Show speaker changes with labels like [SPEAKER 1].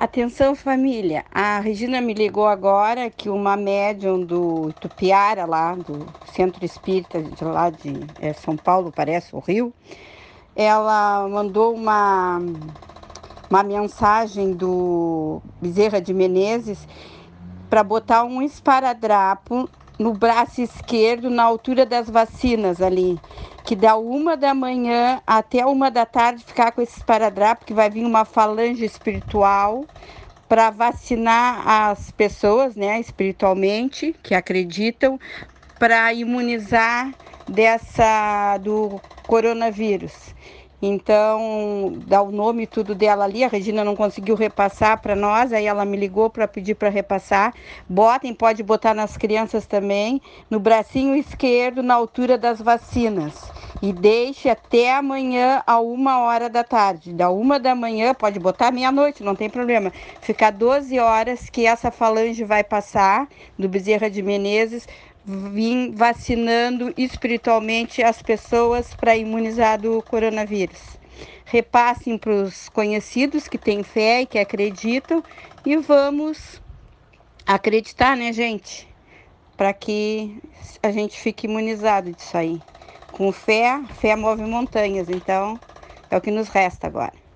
[SPEAKER 1] Atenção família, a Regina me ligou agora que uma médium do Tupiara lá, do Centro Espírita de lá de é, São Paulo, parece, o Rio, ela mandou uma, uma mensagem do Bezerra de Menezes para botar um esparadrapo no braço esquerdo, na altura das vacinas ali, que da uma da manhã até uma da tarde ficar com esse esparadrapo, que vai vir uma falange espiritual para vacinar as pessoas, né, espiritualmente, que acreditam, para imunizar dessa do coronavírus. Então, dá o nome tudo dela ali. A Regina não conseguiu repassar para nós, aí ela me ligou para pedir para repassar. Botem, pode botar nas crianças também, no bracinho esquerdo, na altura das vacinas. E deixe até amanhã, a uma hora da tarde. Da uma da manhã, pode botar meia-noite, não tem problema. Ficar 12 horas que essa falange vai passar, do Bezerra de Menezes, vim vacinando espiritualmente as pessoas para imunizar do coronavírus. Repassem para os conhecidos que têm fé e que acreditam e vamos acreditar, né, gente? Para que a gente fique imunizado disso aí. Com fé, fé move montanhas, então é o que nos resta agora.